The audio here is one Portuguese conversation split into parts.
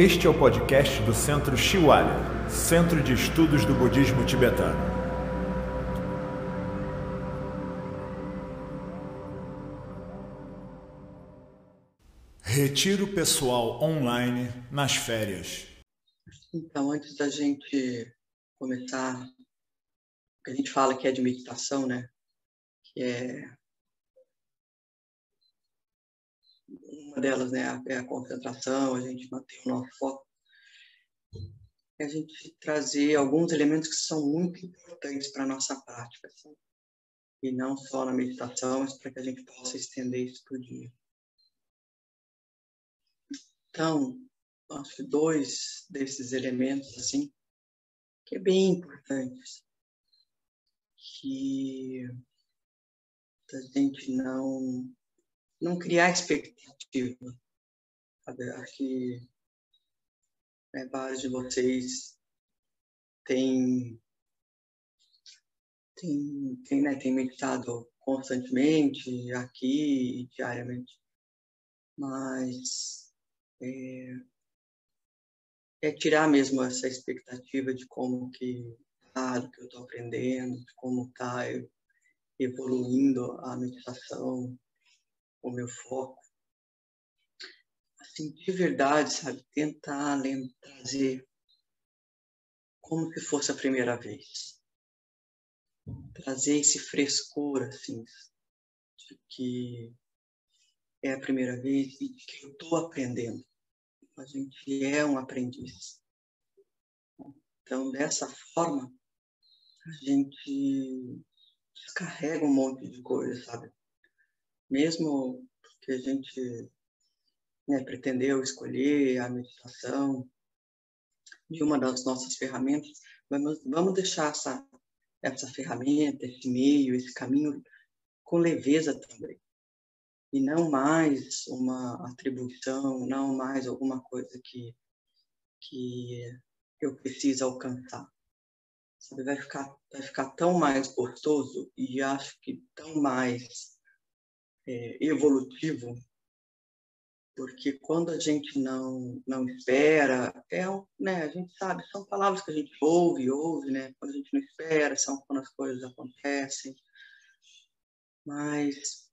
Este é o podcast do Centro Shiwalya, Centro de Estudos do Budismo Tibetano. Retiro pessoal online nas férias. Então, antes da gente começar, a gente fala que é de meditação, né? Que é delas, né, é a concentração, a gente manter o nosso foco. É a gente trazer alguns elementos que são muito importantes para a nossa prática, assim. e não só na meditação, mas para que a gente possa estender isso para o dia. Então, acho que dois desses elementos, assim, que é bem importantes, que a gente não não criar expectativa. Sabe? Acho que né, vários de vocês têm, têm, têm, né, têm meditado constantemente, aqui e diariamente. Mas é, é tirar mesmo essa expectativa de como que tá, do que eu estou aprendendo, de como está evoluindo a meditação, o meu foco. Assim, de verdade, sabe? Tentar trazer como se fosse a primeira vez. Trazer esse frescor, assim, de que é a primeira vez e de que eu estou aprendendo. A gente é um aprendiz. Então, dessa forma, a gente descarrega um monte de coisa, sabe? Mesmo que a gente né, pretendeu escolher a meditação de uma das nossas ferramentas, vamos, vamos deixar essa, essa ferramenta, esse meio, esse caminho com leveza também. E não mais uma atribuição, não mais alguma coisa que, que eu preciso alcançar. Sabe, vai ficar, vai ficar tão mais gostoso e acho que tão mais é, evolutivo, porque quando a gente não não espera, é né, a gente sabe, são palavras que a gente ouve, ouve, né? Quando a gente não espera, são quando as coisas acontecem. Mas,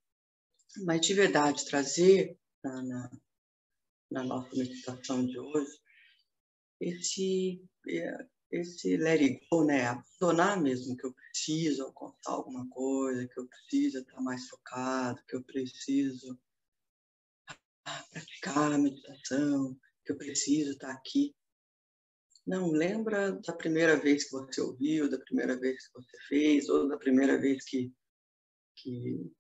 mas de verdade, trazer na, na, na nossa meditação de hoje esse é, esse let it go, né? Abandonar mesmo que eu preciso alcançar alguma coisa, que eu preciso estar mais focado, que eu preciso praticar a meditação, que eu preciso estar aqui. Não, lembra da primeira vez que você ouviu, da primeira vez que você fez, ou da primeira vez que, que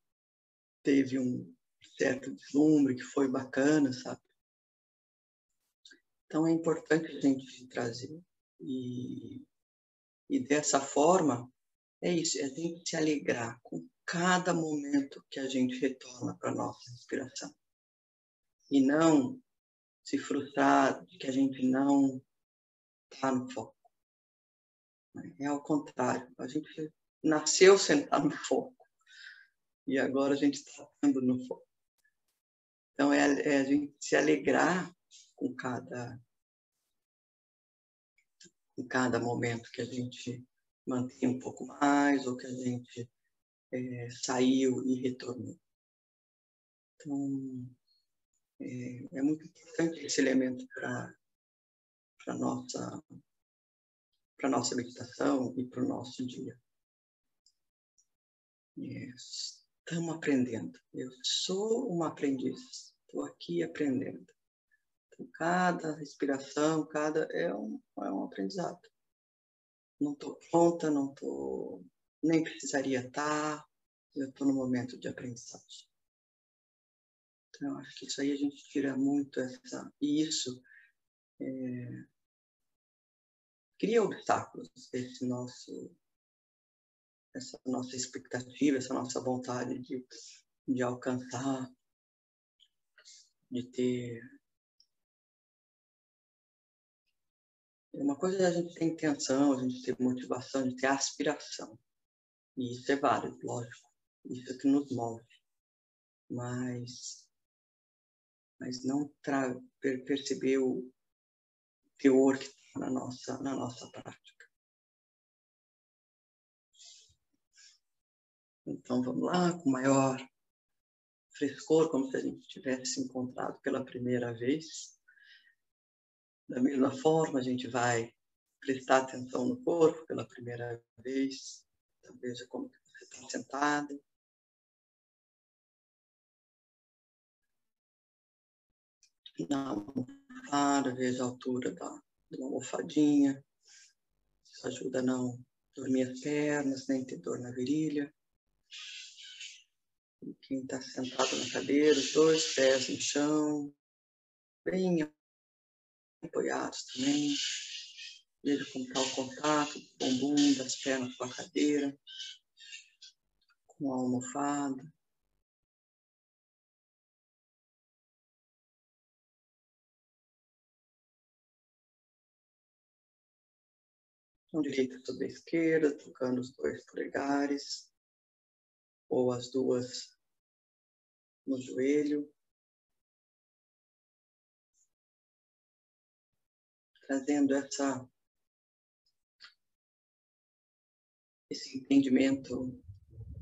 teve um certo deslumbre, que foi bacana, sabe? Então é importante a gente trazer e, e dessa forma, é isso, é a gente se alegrar com cada momento que a gente retorna para a nossa inspiração. E não se frustrar de que a gente não está no foco. É ao contrário, a gente nasceu sentado no foco e agora a gente está estando no foco. Então é, é, a gente se alegrar com cada em cada momento que a gente mantém um pouco mais ou que a gente é, saiu e retornou. Então, é, é muito importante esse elemento para a nossa, nossa meditação e para o nosso dia. É, estamos aprendendo. Eu sou uma aprendiz. Estou aqui aprendendo. Cada respiração, cada é um, é um aprendizado. Não estou pronta, não estou nem precisaria estar. Tá, eu estou no momento de aprendizagem. Então, acho que isso aí a gente tira muito essa e isso é, cria obstáculos esse nosso essa nossa expectativa, essa nossa vontade de, de alcançar, de ter Uma coisa é a gente ter intenção, a gente ter motivação, a gente ter aspiração. E isso é válido, lógico. Isso é que nos move. Mas, mas não perceber o, teor que está na nossa, na nossa prática. Então vamos lá, com maior frescor, como se a gente tivesse encontrado pela primeira vez. Da mesma forma, a gente vai prestar atenção no corpo pela primeira vez. Então, veja como você está sentado. Na almofada, veja a altura da, da almofadinha. Isso ajuda a não dormir as pernas, nem ter dor na virilha. E quem está sentado na cadeira, os dois pés no chão, bem apoiados também. Veja como está o contato do bumbum, das pernas com a cadeira, com a almofada. Mão direita sobre a esquerda, tocando os dois polegares, ou as duas no joelho. Trazendo essa, esse entendimento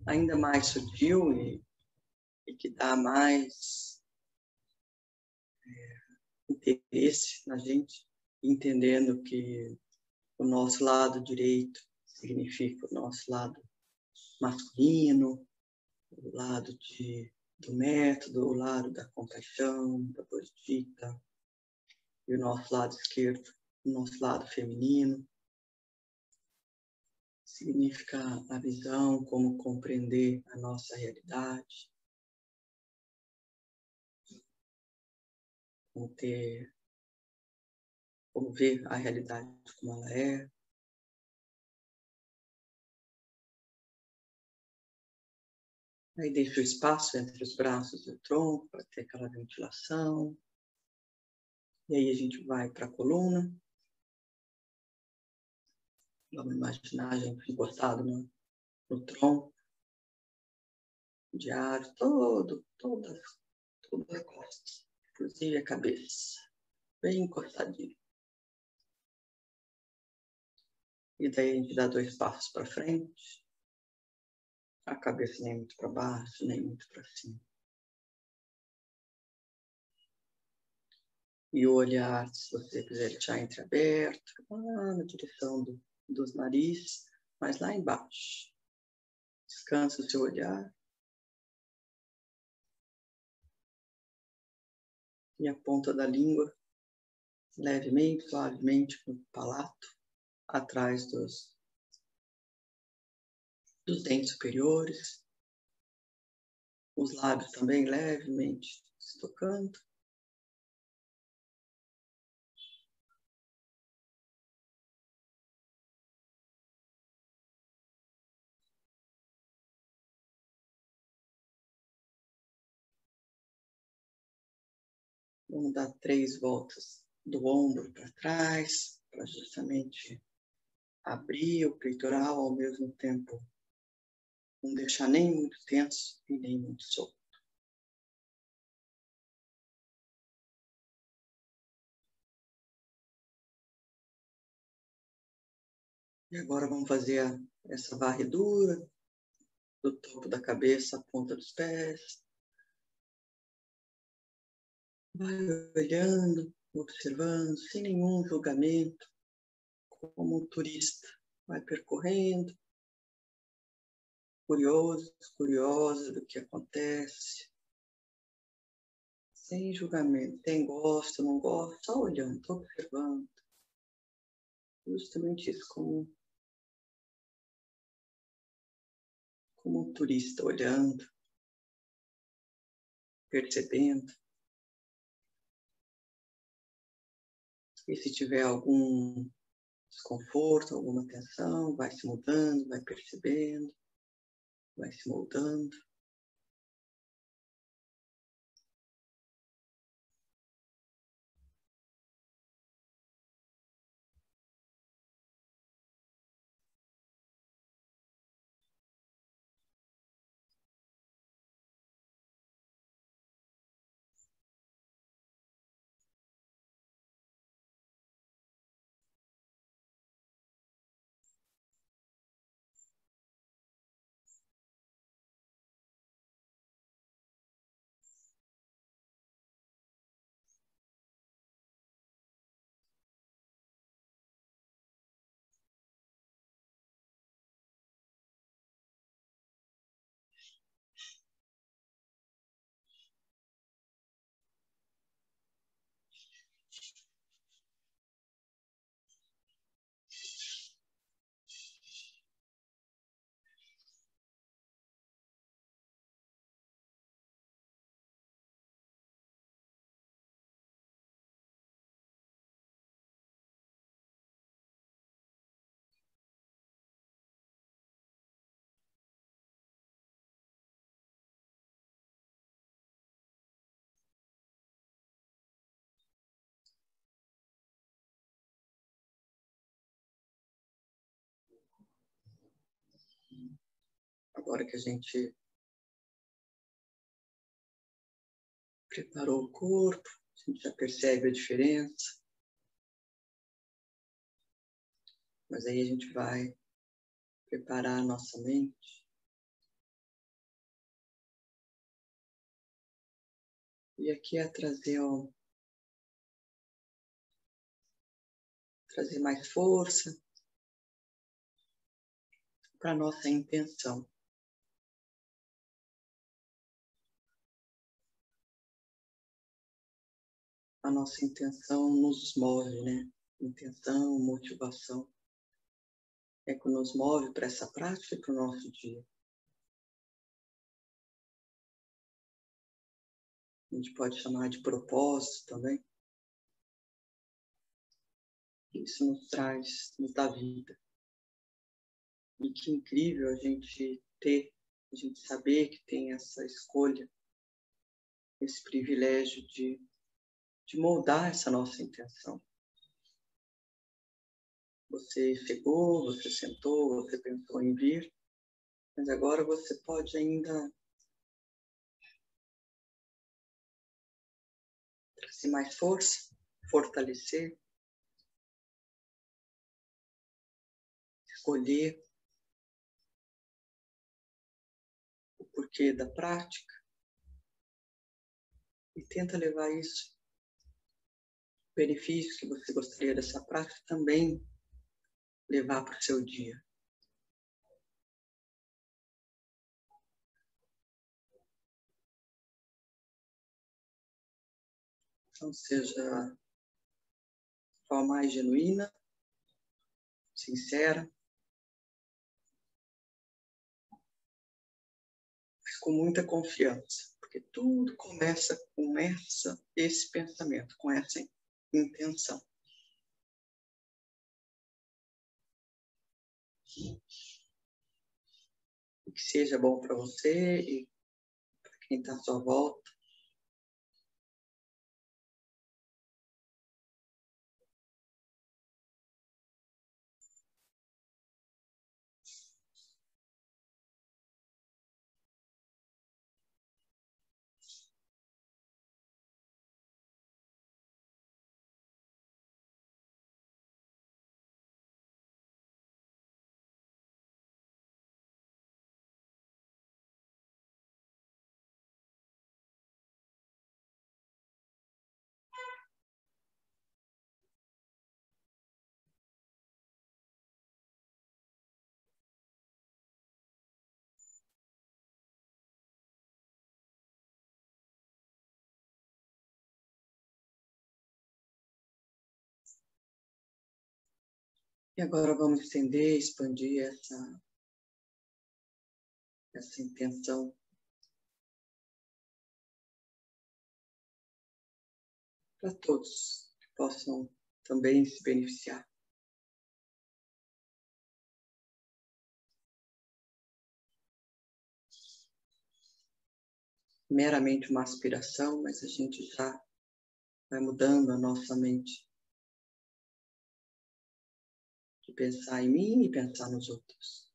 ainda mais sutil e, e que dá mais é, interesse na gente, entendendo que o nosso lado direito significa o nosso lado masculino, o lado de do método, o lado da compaixão, da bodhicitta, e o nosso lado esquerdo, o nosso lado feminino. Significa a visão, como compreender a nossa realidade, como ter, como ver a realidade como ela é, Aí deixa o espaço entre os braços e o tronco para ter aquela ventilação. E aí a gente vai para a coluna. Vamos imaginar a gente encostado no, no tronco. Diário todo, todas, todas as costas, inclusive a cabeça, bem encostadinho. E daí a gente dá dois passos para frente a cabeça nem muito para baixo, nem muito para cima. E o olhar, se você quiser deixar entreaberto, lá na direção do, dos narizes, mas lá embaixo. Descansa o seu olhar. E a ponta da língua levemente, suavemente no palato, atrás dos dos dentes superiores, os lábios também levemente se tocando. Vamos dar três voltas do ombro para trás, para justamente abrir o peitoral ao mesmo tempo não deixar nem muito tenso e nem muito solto. E agora vamos fazer essa varredura do topo da cabeça à ponta dos pés. Vai olhando, observando, sem nenhum julgamento, como um turista. Vai percorrendo, curiosos, curiosos do que acontece, sem julgamento. Tem gosta, não gosta, só olhando, observando. Justamente isso, como, como um turista olhando, percebendo. E se tiver algum desconforto, alguma tensão, vai se mudando, vai percebendo vai se moldando. Agora que a gente preparou o corpo, a gente já percebe a diferença. Mas aí a gente vai preparar a nossa mente. E aqui é trazer, trazer mais força para nossa intenção. A nossa intenção nos move, né? Intenção, motivação é que nos move para essa prática para o nosso dia. A gente pode chamar de propósito também. Isso nos traz, nos dá vida. E que incrível a gente ter, a gente saber que tem essa escolha, esse privilégio de, de moldar essa nossa intenção. Você chegou, você sentou, você pensou em vir, mas agora você pode ainda trazer mais força, fortalecer, escolher o porquê da prática e tenta levar isso, benefícios que você gostaria dessa prática também levar para o seu dia. Então, seja de forma mais genuína, sincera, com muita confiança, porque tudo começa com essa, esse pensamento, com essa intenção. que seja bom para você e para quem está à sua volta. E agora vamos estender, expandir essa, essa intenção. Para todos que possam também se beneficiar. Meramente uma aspiração, mas a gente já vai mudando a nossa mente pensar em mim e pensar nos outros.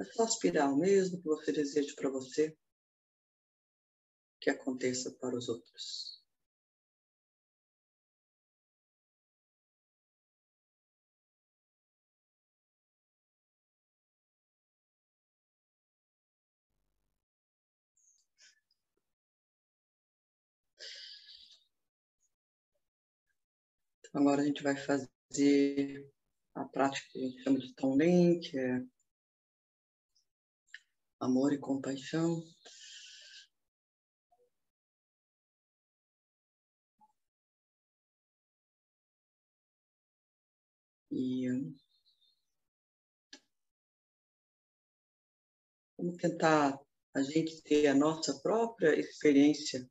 É só aspirar o mesmo que você deseja para você que aconteça para os outros. Agora a gente vai fazer a prática que a gente chama de Tonglen, que é amor e compaixão. E vamos tentar a gente ter a nossa própria experiência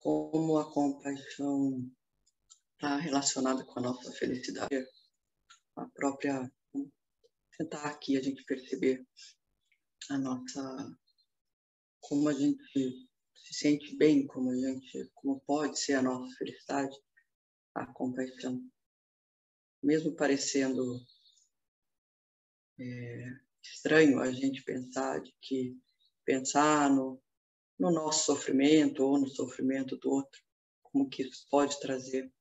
como a compaixão está relacionada com a nossa felicidade, a própria tentar aqui a gente perceber a nossa como a gente se sente bem, como a gente, como pode ser a nossa felicidade, a compaixão, mesmo parecendo é, estranho a gente pensar de que pensar no, no nosso sofrimento ou no sofrimento do outro, como que isso pode trazer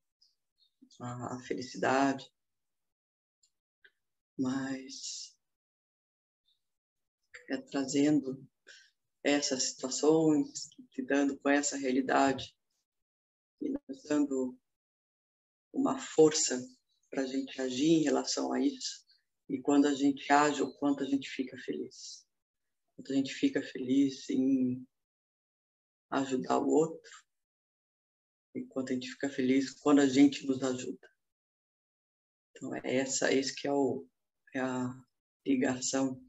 a, felicidade, mas é trazendo essas situações, lidando com essa realidade e nos dando uma força para a gente agir em relação a isso. E quando a gente age, o quanto a gente fica feliz. Quanto a gente fica feliz em ajudar o outro. E quanto a gente fica feliz quando a gente nos ajuda. Então, é essa, esse que é, o, é a ligação.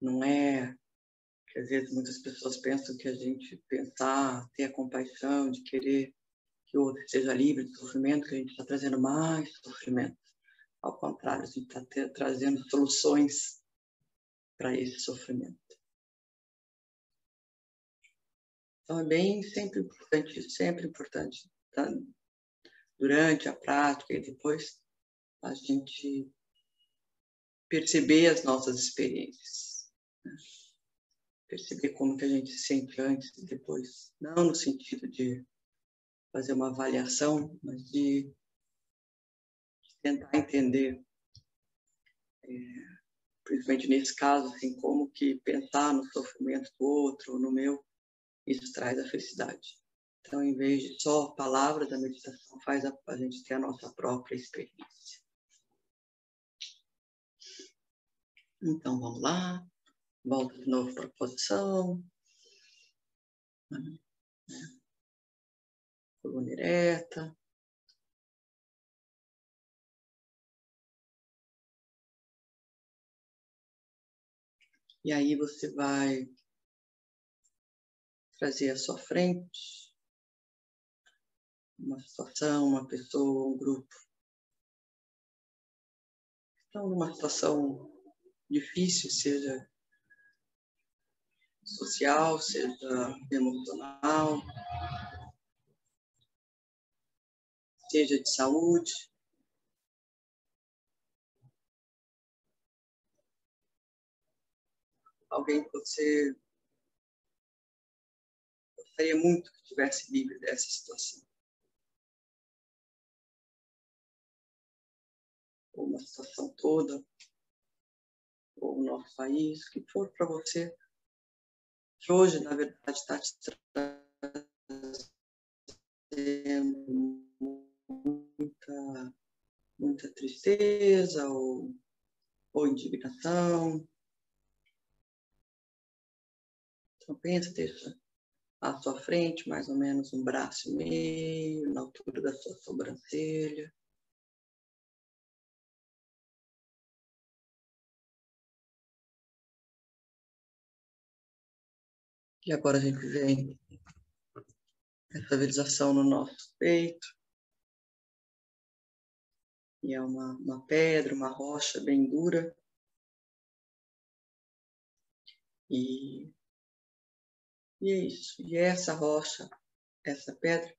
Não é que às vezes muitas pessoas pensam que a gente pensar, ter a compaixão de querer que o outro seja livre de sofrimento, que a gente está trazendo mais sofrimento. Ao contrário, a gente está trazendo soluções para esse sofrimento. Então é bem sempre importante, sempre importante, tá? durante a prática e depois a gente perceber as nossas experiências. Né? Perceber como que a gente se sente antes e depois. Não no sentido de fazer uma avaliação, mas de tentar entender, é, principalmente nesse caso, assim, como que pensar no sofrimento do outro, no meu, isso traz a felicidade. Então, em vez de só a palavra da meditação, faz a, a gente ter a nossa própria experiência. Então, vamos lá. Volta de novo para a posição. Coluna ereta. E aí você vai trazer à sua frente uma situação, uma pessoa, um grupo. Estão numa situação difícil, seja social, seja emocional, seja de saúde. alguém que você gostaria muito que tivesse livre dessa situação. Ou uma situação toda, ou o nosso país, o que for para você, que hoje, na verdade, está te trazendo muita, muita tristeza ou, ou indignação. Então, pensa, deixa à sua frente mais ou menos um braço e meio, na altura da sua sobrancelha. E agora a gente vem essa visualização no nosso peito. E é uma, uma pedra, uma rocha bem dura. E isso. E essa rocha, essa pedra,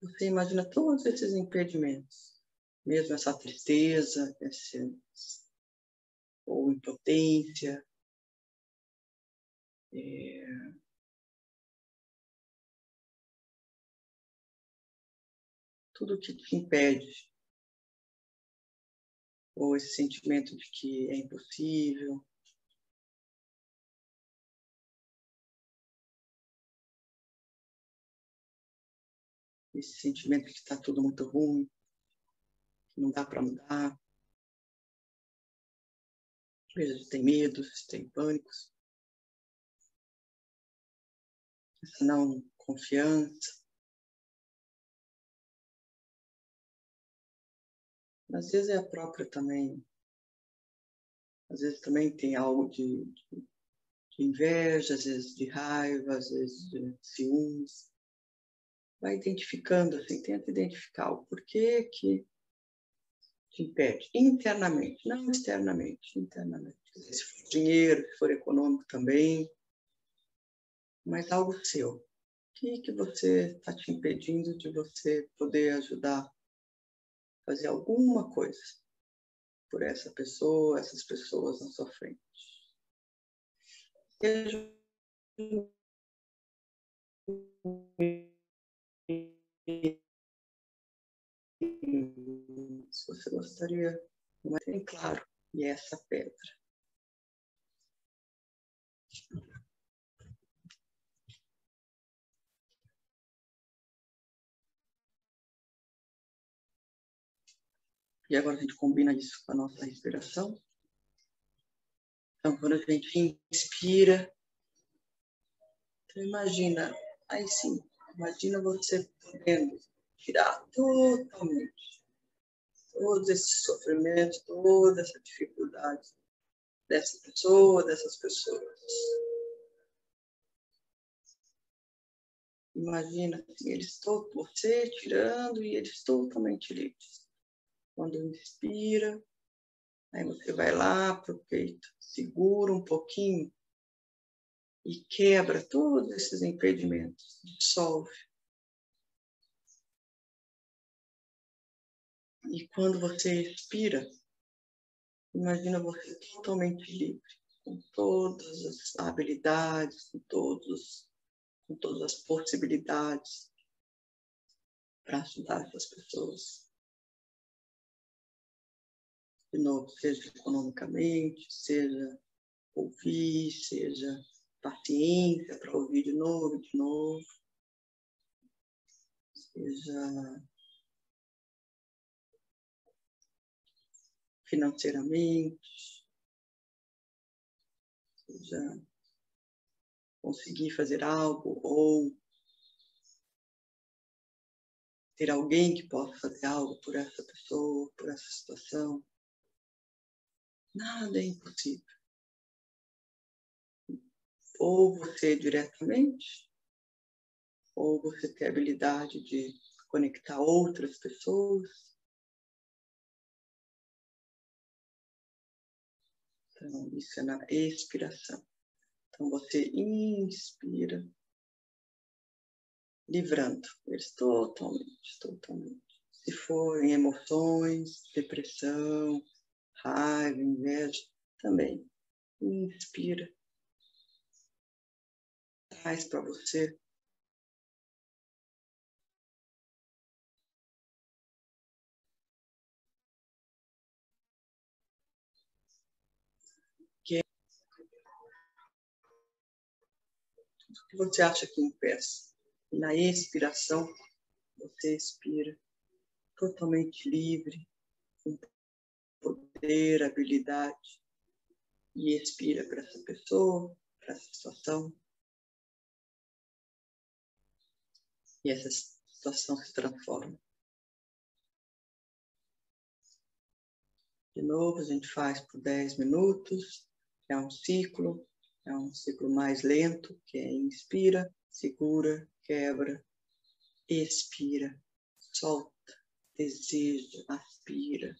você imagina todos esses impedimentos, mesmo essa tristeza, esse, ou impotência, é, tudo que te impede, ou esse sentimento de que é impossível, esse sentimento de que está tudo muito ruim, que não dá para mudar. Às vezes tem medos, tem pânicos. Essa não confiança. Às vezes é a própria também. Às vezes também tem algo de, de, de inveja, às vezes de raiva, às vezes de ciúmes vai identificando, assim, tenta identificar o porquê que te impede internamente, não externamente, internamente. Se for dinheiro, se for econômico também. Mas algo seu. O que, que você está te impedindo de você poder ajudar fazer alguma coisa por essa pessoa, essas pessoas na sua frente? Seja se você gostaria de mais bem claro, e essa pedra. E agora a gente combina isso com a nossa respiração. Então, quando a gente inspira, então imagina, aí sim, imagina você podendo tirar totalmente todo esse sofrimento, toda essa dificuldade dessa pessoa, dessas pessoas. Imagina assim, eles todos, você tirando e eles totalmente livres. Quando inspira, aí você vai lá para o peito, segura um pouquinho e quebra todos esses impedimentos, dissolve. E quando você expira, imagina você totalmente livre, com todas as habilidades, com todos, com todas as possibilidades para ajudar essas pessoas. De novo, seja economicamente, seja ouvir, seja paciência para ouvir de novo de novo, seja financeiramente, seja conseguir fazer algo ou ter alguém que possa fazer algo por essa pessoa, por essa situação. Nada é impossível. Ou você diretamente, ou você tem a habilidade de conectar outras pessoas, Então, isso é na expiração. Então, você inspira, livrando eles totalmente, totalmente. Se forem emoções, depressão, raiva, inveja, também. Inspira. Traz para você que você acha que impeça. Na expiração, você expira totalmente livre, com poder, habilidade, e expira para essa pessoa, para essa situação. E essa situação se transforma. De novo, a gente faz por 10 minutos, é um ciclo, é um ciclo mais lento, que é inspira, segura, quebra, expira, solta, deseja, aspira,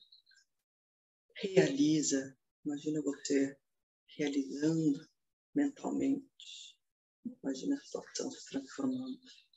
realiza. Imagina você realizando mentalmente. Imagina a situação se transformando.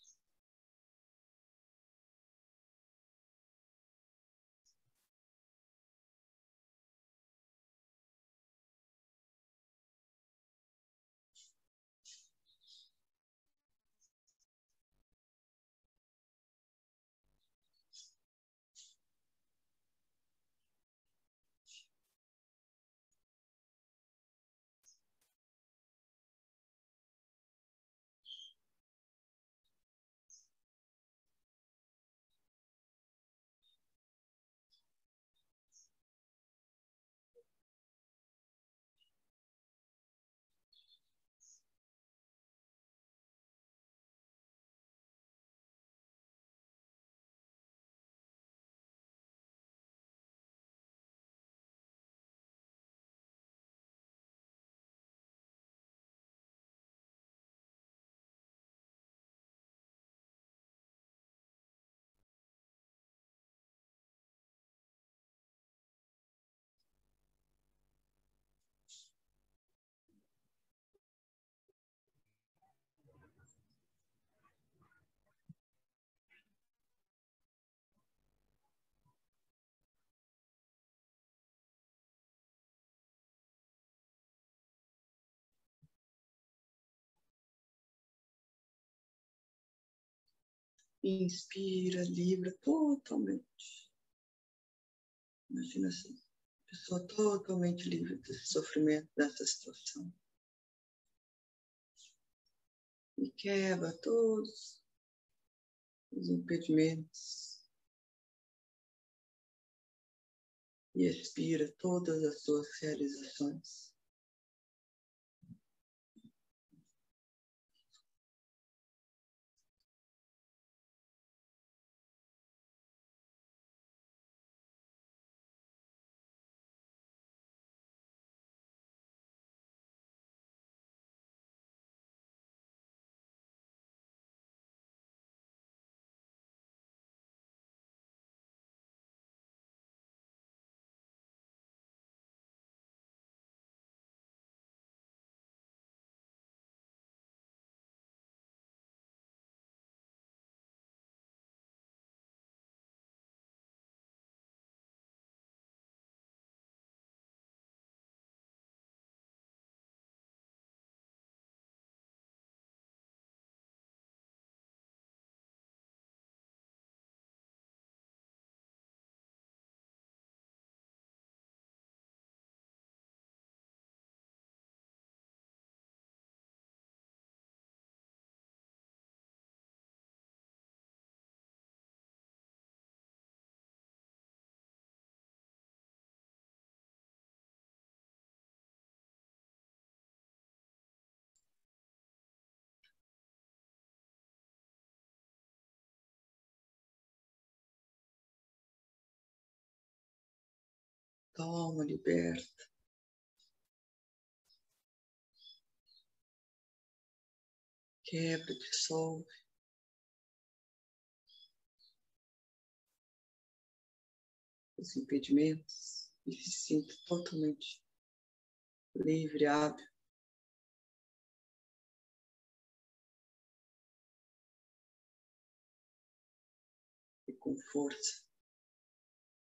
Inspira, livra totalmente. Imagina assim, pessoa totalmente livre desse sofrimento, dessa situação. E quebra todos os impedimentos. E expira todas as suas realizações. Toma, liberta. Quebra, dissolve. Os impedimentos e se sinta totalmente livre, hábil. E com força,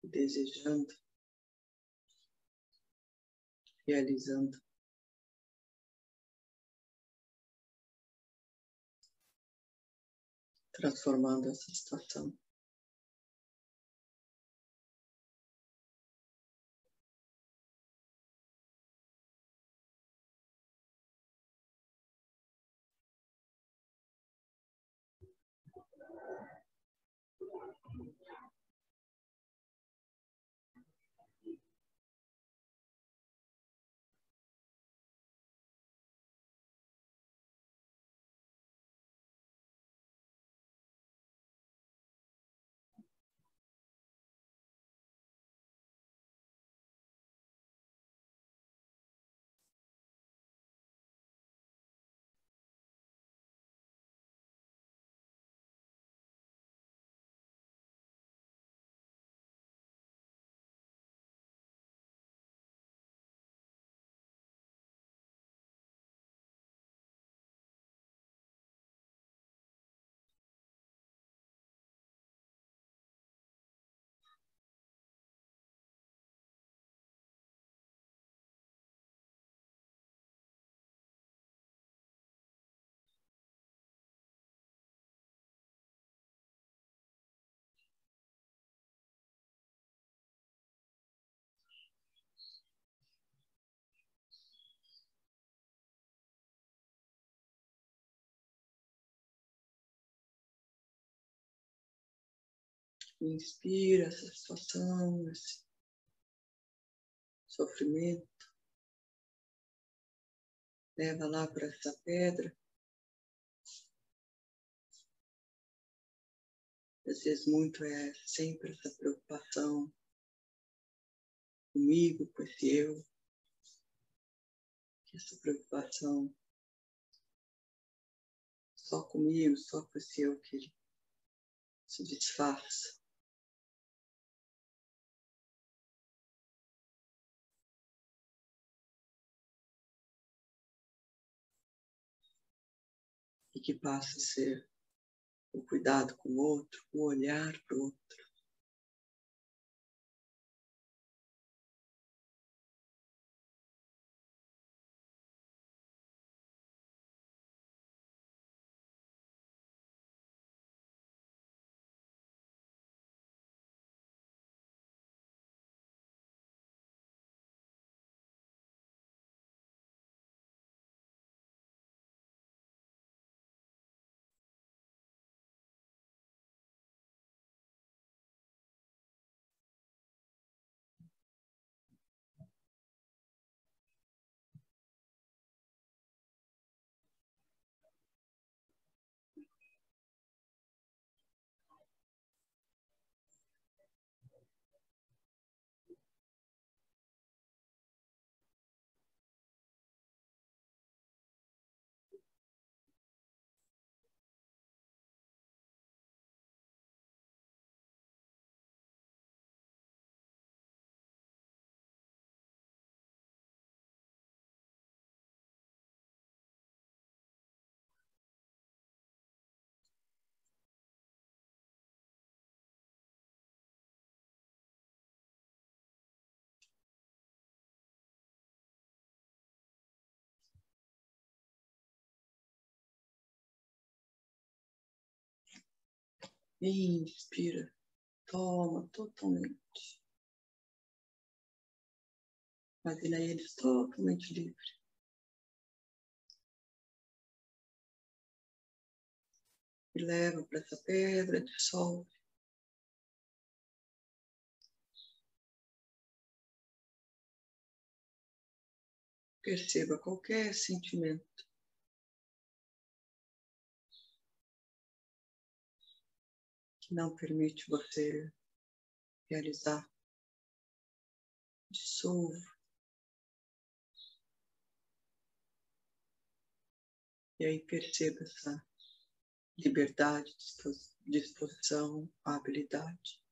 desejando realizando. Transformando essa situação. Inspira essa situação, esse sofrimento. Leva lá para essa pedra. Às vezes muito é sempre essa preocupação comigo, com esse eu. Essa preocupação só comigo, só com esse eu que ele se disfarça. Que passa a ser o cuidado com o outro, o olhar para o outro. Inspira. Toma totalmente. Imagina eles totalmente livre. E leva para essa pedra, dissolve. Perceba qualquer sentimento. Não permite você realizar. Dissolva. E aí perceba essa liberdade, disposição, habilidade.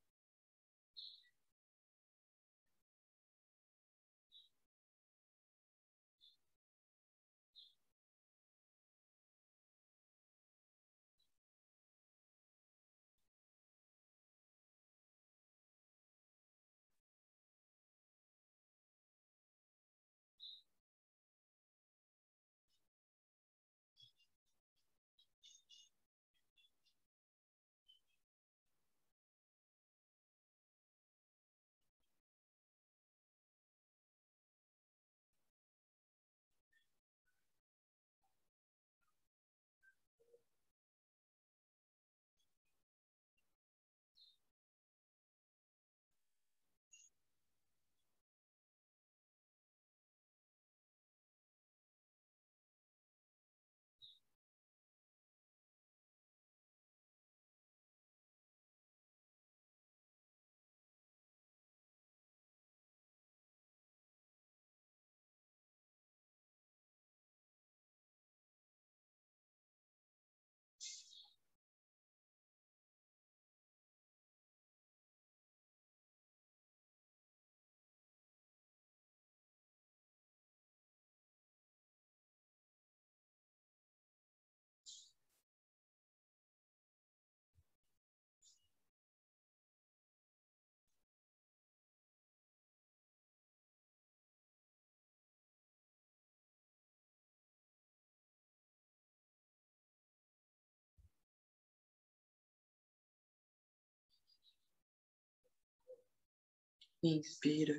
Inspira.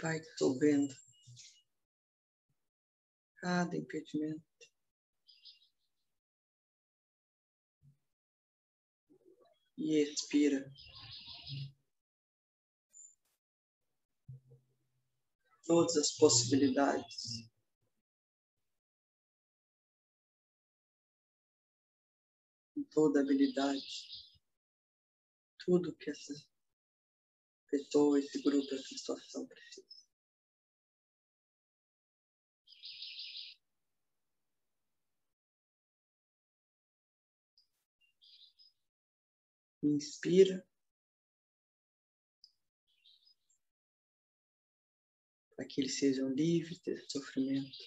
Vai dissolvendo cada impedimento. E expira. Todas as possibilidades. Toda habilidade tudo que essa pessoa, esse grupo, essa situação precisa. Inspira. Para que eles sejam livres desse sofrimento.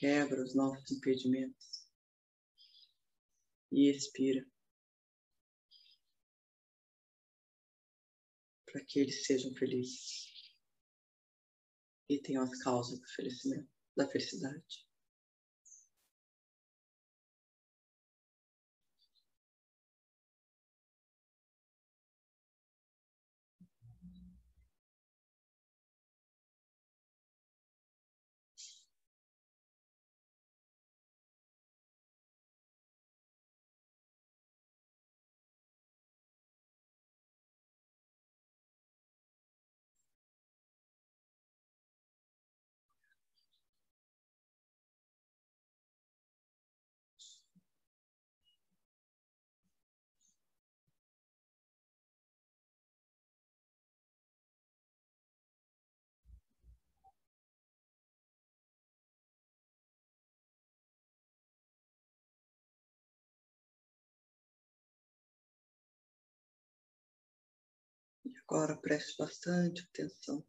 Quebra os nossos impedimentos e expira. Para que eles sejam felizes e tenham as causas do da felicidade. Agora preste bastante atenção.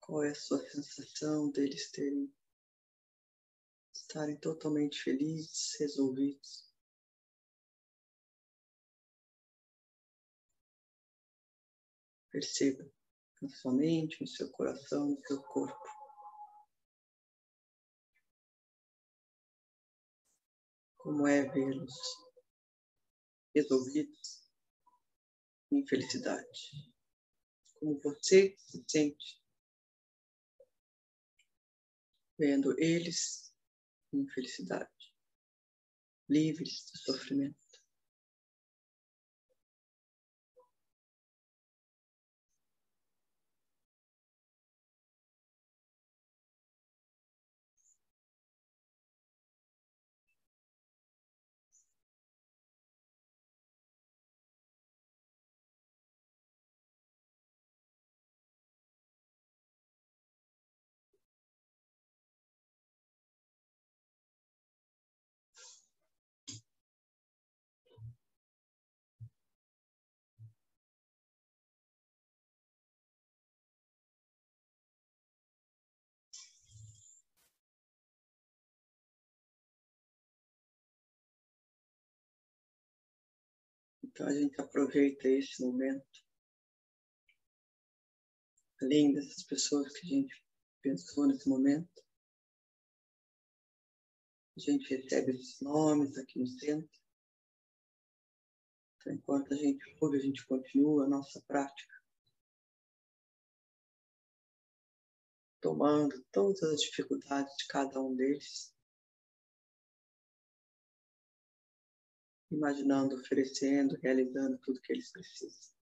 Qual é a sua sensação deles terem estarem totalmente felizes, resolvidos? Perceba na sua mente, no seu coração, no seu corpo. Como é vê-los resolvidos em felicidade. Como você se sente vendo eles em felicidade, livres do sofrimento. Então a gente aproveita esse momento. Além dessas pessoas que a gente pensou nesse momento, a gente recebe esses nomes aqui no centro. Então, enquanto a gente ouve, a gente continua a nossa prática. Tomando todas as dificuldades de cada um deles. Imaginando, oferecendo, realizando tudo que eles precisam.